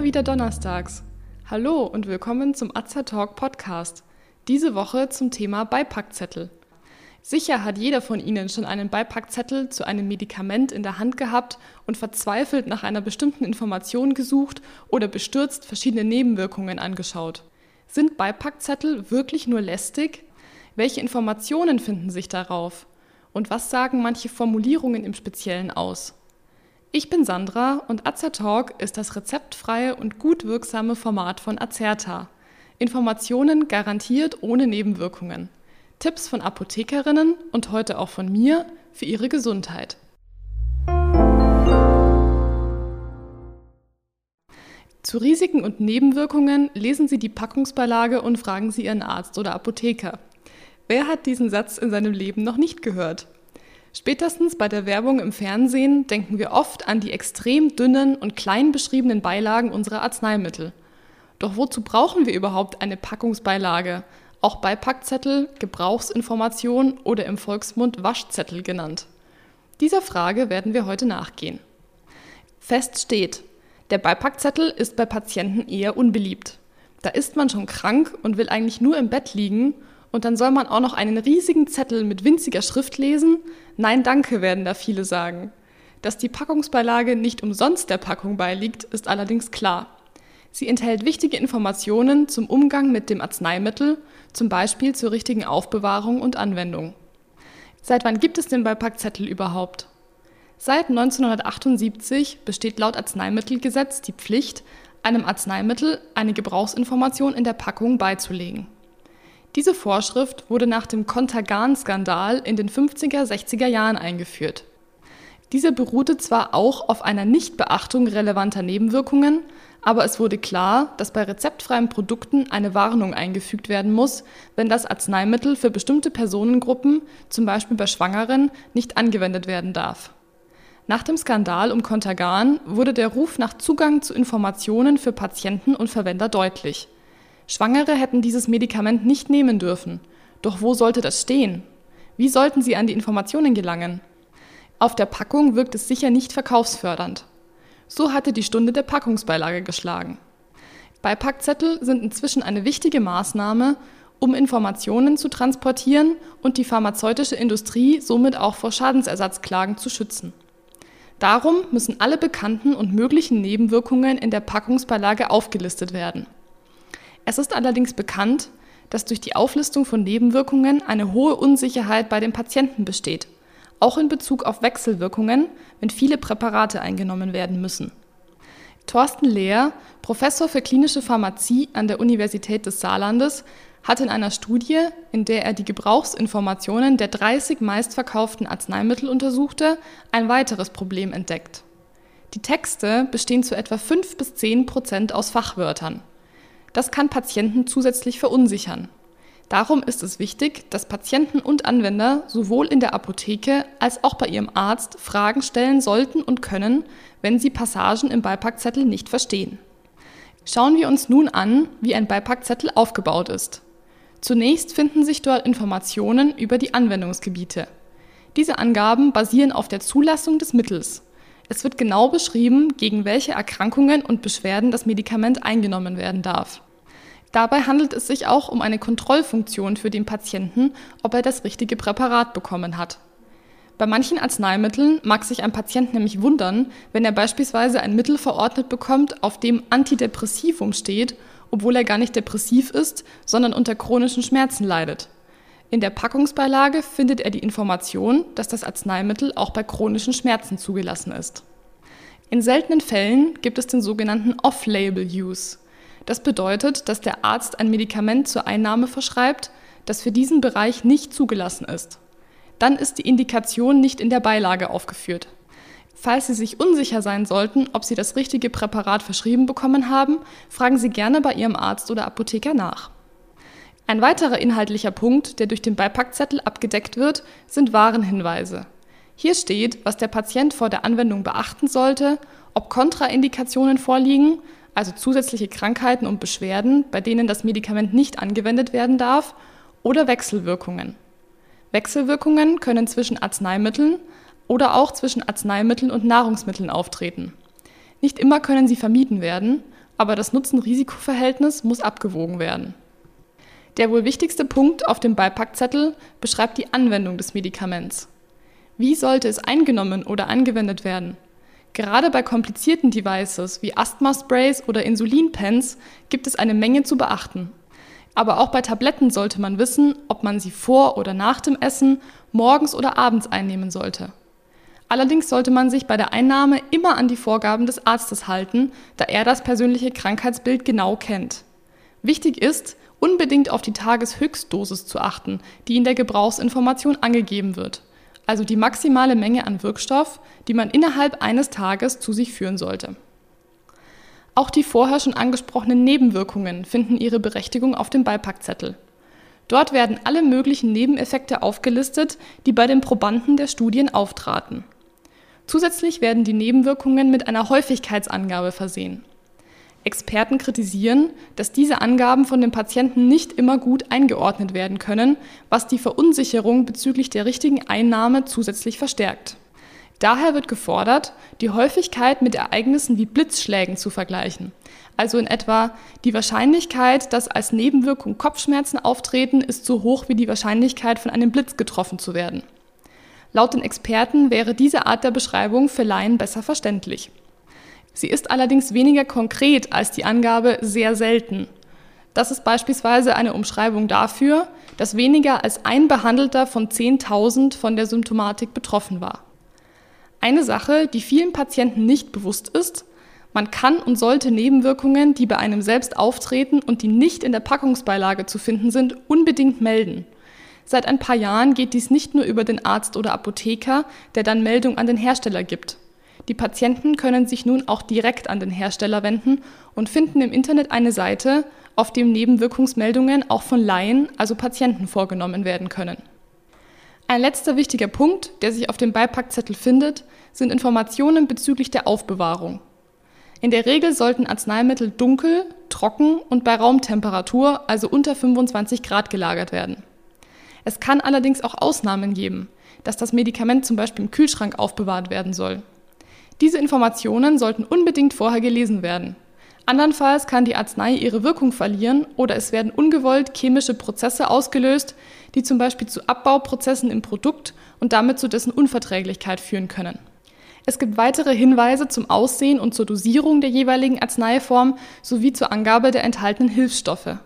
Immer wieder donnerstags. Hallo und willkommen zum Azza Talk Podcast. Diese Woche zum Thema Beipackzettel. Sicher hat jeder von Ihnen schon einen Beipackzettel zu einem Medikament in der Hand gehabt und verzweifelt nach einer bestimmten Information gesucht oder bestürzt verschiedene Nebenwirkungen angeschaut. Sind Beipackzettel wirklich nur lästig? Welche Informationen finden sich darauf? Und was sagen manche Formulierungen im Speziellen aus? Ich bin Sandra und Azertalk ist das rezeptfreie und gut wirksame Format von Azerta. Informationen garantiert ohne Nebenwirkungen. Tipps von Apothekerinnen und heute auch von mir für Ihre Gesundheit. Zu Risiken und Nebenwirkungen lesen Sie die Packungsbeilage und fragen Sie Ihren Arzt oder Apotheker. Wer hat diesen Satz in seinem Leben noch nicht gehört? Spätestens bei der Werbung im Fernsehen denken wir oft an die extrem dünnen und klein beschriebenen Beilagen unserer Arzneimittel. Doch wozu brauchen wir überhaupt eine Packungsbeilage, auch Beipackzettel, Gebrauchsinformation oder im Volksmund Waschzettel genannt? Dieser Frage werden wir heute nachgehen. Fest steht, der Beipackzettel ist bei Patienten eher unbeliebt. Da ist man schon krank und will eigentlich nur im Bett liegen und dann soll man auch noch einen riesigen Zettel mit winziger Schrift lesen? Nein, danke, werden da viele sagen. Dass die Packungsbeilage nicht umsonst der Packung beiliegt, ist allerdings klar. Sie enthält wichtige Informationen zum Umgang mit dem Arzneimittel, zum Beispiel zur richtigen Aufbewahrung und Anwendung. Seit wann gibt es den Beipackzettel überhaupt? Seit 1978 besteht laut Arzneimittelgesetz die Pflicht, einem Arzneimittel eine Gebrauchsinformation in der Packung beizulegen. Diese Vorschrift wurde nach dem Contergan-Skandal in den 50er, 60er Jahren eingeführt. Diese beruhte zwar auch auf einer Nichtbeachtung relevanter Nebenwirkungen, aber es wurde klar, dass bei rezeptfreien Produkten eine Warnung eingefügt werden muss, wenn das Arzneimittel für bestimmte Personengruppen, zum Beispiel bei Schwangeren, nicht angewendet werden darf. Nach dem Skandal um Contergan wurde der Ruf nach Zugang zu Informationen für Patienten und Verwender deutlich. Schwangere hätten dieses Medikament nicht nehmen dürfen. Doch wo sollte das stehen? Wie sollten sie an die Informationen gelangen? Auf der Packung wirkt es sicher nicht verkaufsfördernd. So hatte die Stunde der Packungsbeilage geschlagen. Beipackzettel sind inzwischen eine wichtige Maßnahme, um Informationen zu transportieren und die pharmazeutische Industrie somit auch vor Schadensersatzklagen zu schützen. Darum müssen alle bekannten und möglichen Nebenwirkungen in der Packungsbeilage aufgelistet werden. Es ist allerdings bekannt, dass durch die Auflistung von Nebenwirkungen eine hohe Unsicherheit bei den Patienten besteht, auch in Bezug auf Wechselwirkungen, wenn viele Präparate eingenommen werden müssen. Thorsten Lehr, Professor für klinische Pharmazie an der Universität des Saarlandes, hat in einer Studie, in der er die Gebrauchsinformationen der 30 meistverkauften Arzneimittel untersuchte, ein weiteres Problem entdeckt. Die Texte bestehen zu etwa 5 bis 10 Prozent aus Fachwörtern. Das kann Patienten zusätzlich verunsichern. Darum ist es wichtig, dass Patienten und Anwender sowohl in der Apotheke als auch bei ihrem Arzt Fragen stellen sollten und können, wenn sie Passagen im Beipackzettel nicht verstehen. Schauen wir uns nun an, wie ein Beipackzettel aufgebaut ist. Zunächst finden sich dort Informationen über die Anwendungsgebiete. Diese Angaben basieren auf der Zulassung des Mittels. Es wird genau beschrieben, gegen welche Erkrankungen und Beschwerden das Medikament eingenommen werden darf. Dabei handelt es sich auch um eine Kontrollfunktion für den Patienten, ob er das richtige Präparat bekommen hat. Bei manchen Arzneimitteln mag sich ein Patient nämlich wundern, wenn er beispielsweise ein Mittel verordnet bekommt, auf dem Antidepressivum steht, obwohl er gar nicht depressiv ist, sondern unter chronischen Schmerzen leidet. In der Packungsbeilage findet er die Information, dass das Arzneimittel auch bei chronischen Schmerzen zugelassen ist. In seltenen Fällen gibt es den sogenannten Off-Label-Use. Das bedeutet, dass der Arzt ein Medikament zur Einnahme verschreibt, das für diesen Bereich nicht zugelassen ist. Dann ist die Indikation nicht in der Beilage aufgeführt. Falls Sie sich unsicher sein sollten, ob Sie das richtige Präparat verschrieben bekommen haben, fragen Sie gerne bei Ihrem Arzt oder Apotheker nach. Ein weiterer inhaltlicher Punkt, der durch den Beipackzettel abgedeckt wird, sind Warenhinweise. Hier steht, was der Patient vor der Anwendung beachten sollte, ob Kontraindikationen vorliegen, also zusätzliche Krankheiten und Beschwerden, bei denen das Medikament nicht angewendet werden darf, oder Wechselwirkungen. Wechselwirkungen können zwischen Arzneimitteln oder auch zwischen Arzneimitteln und Nahrungsmitteln auftreten. Nicht immer können sie vermieden werden, aber das Nutzen-Risiko-Verhältnis muss abgewogen werden. Der wohl wichtigste Punkt auf dem Beipackzettel beschreibt die Anwendung des Medikaments. Wie sollte es eingenommen oder angewendet werden? Gerade bei komplizierten Devices wie Asthma-Sprays oder Insulinpens gibt es eine Menge zu beachten. Aber auch bei Tabletten sollte man wissen, ob man sie vor oder nach dem Essen, morgens oder abends einnehmen sollte. Allerdings sollte man sich bei der Einnahme immer an die Vorgaben des Arztes halten, da er das persönliche Krankheitsbild genau kennt. Wichtig ist, unbedingt auf die Tageshöchstdosis zu achten, die in der Gebrauchsinformation angegeben wird, also die maximale Menge an Wirkstoff, die man innerhalb eines Tages zu sich führen sollte. Auch die vorher schon angesprochenen Nebenwirkungen finden ihre Berechtigung auf dem Beipackzettel. Dort werden alle möglichen Nebeneffekte aufgelistet, die bei den Probanden der Studien auftraten. Zusätzlich werden die Nebenwirkungen mit einer Häufigkeitsangabe versehen. Experten kritisieren, dass diese Angaben von den Patienten nicht immer gut eingeordnet werden können, was die Verunsicherung bezüglich der richtigen Einnahme zusätzlich verstärkt. Daher wird gefordert, die Häufigkeit mit Ereignissen wie Blitzschlägen zu vergleichen. Also in etwa die Wahrscheinlichkeit, dass als Nebenwirkung Kopfschmerzen auftreten, ist so hoch wie die Wahrscheinlichkeit, von einem Blitz getroffen zu werden. Laut den Experten wäre diese Art der Beschreibung für Laien besser verständlich. Sie ist allerdings weniger konkret als die Angabe sehr selten. Das ist beispielsweise eine Umschreibung dafür, dass weniger als ein Behandelter von 10.000 von der Symptomatik betroffen war. Eine Sache, die vielen Patienten nicht bewusst ist, man kann und sollte Nebenwirkungen, die bei einem selbst auftreten und die nicht in der Packungsbeilage zu finden sind, unbedingt melden – Seit ein paar Jahren geht dies nicht nur über den Arzt oder Apotheker, der dann Meldung an den Hersteller gibt. Die Patienten können sich nun auch direkt an den Hersteller wenden und finden im Internet eine Seite, auf dem Nebenwirkungsmeldungen auch von Laien, also Patienten, vorgenommen werden können. Ein letzter wichtiger Punkt, der sich auf dem Beipackzettel findet, sind Informationen bezüglich der Aufbewahrung. In der Regel sollten Arzneimittel dunkel, trocken und bei Raumtemperatur, also unter 25 Grad, gelagert werden. Es kann allerdings auch Ausnahmen geben, dass das Medikament zum Beispiel im Kühlschrank aufbewahrt werden soll. Diese Informationen sollten unbedingt vorher gelesen werden. Andernfalls kann die Arznei ihre Wirkung verlieren oder es werden ungewollt chemische Prozesse ausgelöst, die zum Beispiel zu Abbauprozessen im Produkt und damit zu dessen Unverträglichkeit führen können. Es gibt weitere Hinweise zum Aussehen und zur Dosierung der jeweiligen Arzneiform sowie zur Angabe der enthaltenen Hilfsstoffe.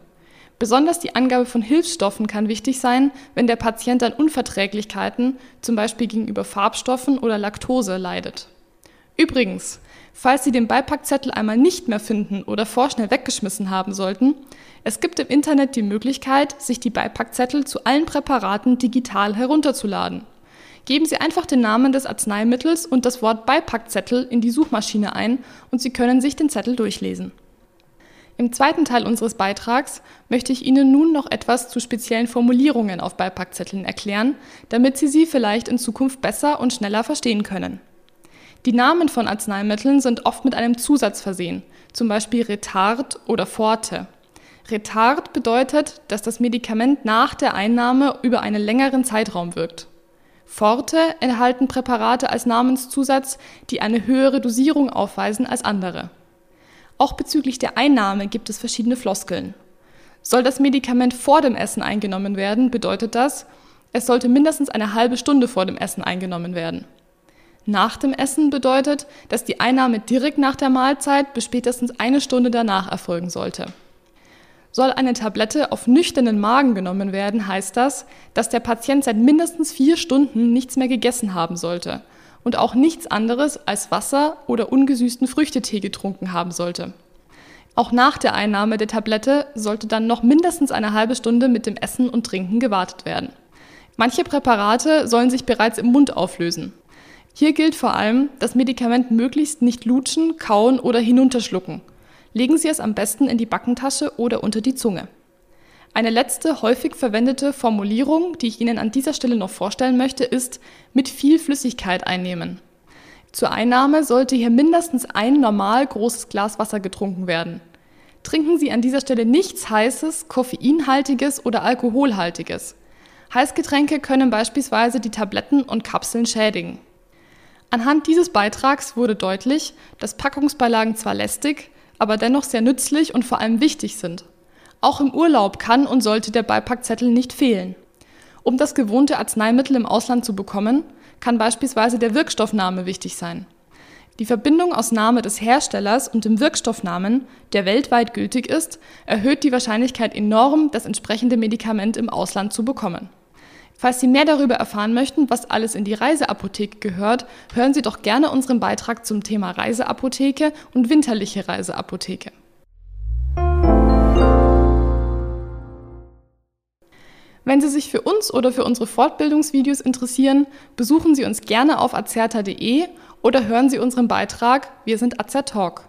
Besonders die Angabe von Hilfsstoffen kann wichtig sein, wenn der Patient an Unverträglichkeiten, zum Beispiel gegenüber Farbstoffen oder Laktose, leidet. Übrigens, falls Sie den Beipackzettel einmal nicht mehr finden oder vorschnell weggeschmissen haben sollten, es gibt im Internet die Möglichkeit, sich die Beipackzettel zu allen Präparaten digital herunterzuladen. Geben Sie einfach den Namen des Arzneimittels und das Wort Beipackzettel in die Suchmaschine ein und Sie können sich den Zettel durchlesen. Im zweiten Teil unseres Beitrags möchte ich Ihnen nun noch etwas zu speziellen Formulierungen auf Beipackzetteln erklären, damit Sie sie vielleicht in Zukunft besser und schneller verstehen können. Die Namen von Arzneimitteln sind oft mit einem Zusatz versehen, zum Beispiel Retard oder Forte. Retard bedeutet, dass das Medikament nach der Einnahme über einen längeren Zeitraum wirkt. Forte enthalten Präparate als Namenszusatz, die eine höhere Dosierung aufweisen als andere. Auch bezüglich der Einnahme gibt es verschiedene Floskeln. Soll das Medikament vor dem Essen eingenommen werden, bedeutet das, es sollte mindestens eine halbe Stunde vor dem Essen eingenommen werden. Nach dem Essen bedeutet, dass die Einnahme direkt nach der Mahlzeit bis spätestens eine Stunde danach erfolgen sollte. Soll eine Tablette auf nüchternen Magen genommen werden, heißt das, dass der Patient seit mindestens vier Stunden nichts mehr gegessen haben sollte und auch nichts anderes als Wasser oder ungesüßten Früchtetee getrunken haben sollte. Auch nach der Einnahme der Tablette sollte dann noch mindestens eine halbe Stunde mit dem Essen und Trinken gewartet werden. Manche Präparate sollen sich bereits im Mund auflösen. Hier gilt vor allem, das Medikament möglichst nicht lutschen, kauen oder hinunterschlucken. Legen Sie es am besten in die Backentasche oder unter die Zunge. Eine letzte häufig verwendete Formulierung, die ich Ihnen an dieser Stelle noch vorstellen möchte, ist mit viel Flüssigkeit einnehmen. Zur Einnahme sollte hier mindestens ein normal großes Glas Wasser getrunken werden. Trinken Sie an dieser Stelle nichts Heißes, Koffeinhaltiges oder Alkoholhaltiges. Heißgetränke können beispielsweise die Tabletten und Kapseln schädigen. Anhand dieses Beitrags wurde deutlich, dass Packungsbeilagen zwar lästig, aber dennoch sehr nützlich und vor allem wichtig sind. Auch im Urlaub kann und sollte der Beipackzettel nicht fehlen. Um das gewohnte Arzneimittel im Ausland zu bekommen, kann beispielsweise der Wirkstoffname wichtig sein. Die Verbindung aus Name des Herstellers und dem Wirkstoffnamen, der weltweit gültig ist, erhöht die Wahrscheinlichkeit enorm, das entsprechende Medikament im Ausland zu bekommen. Falls Sie mehr darüber erfahren möchten, was alles in die Reiseapotheke gehört, hören Sie doch gerne unseren Beitrag zum Thema Reiseapotheke und winterliche Reiseapotheke. Wenn Sie sich für uns oder für unsere Fortbildungsvideos interessieren, besuchen Sie uns gerne auf azerta.de oder hören Sie unseren Beitrag Wir sind Azertalk.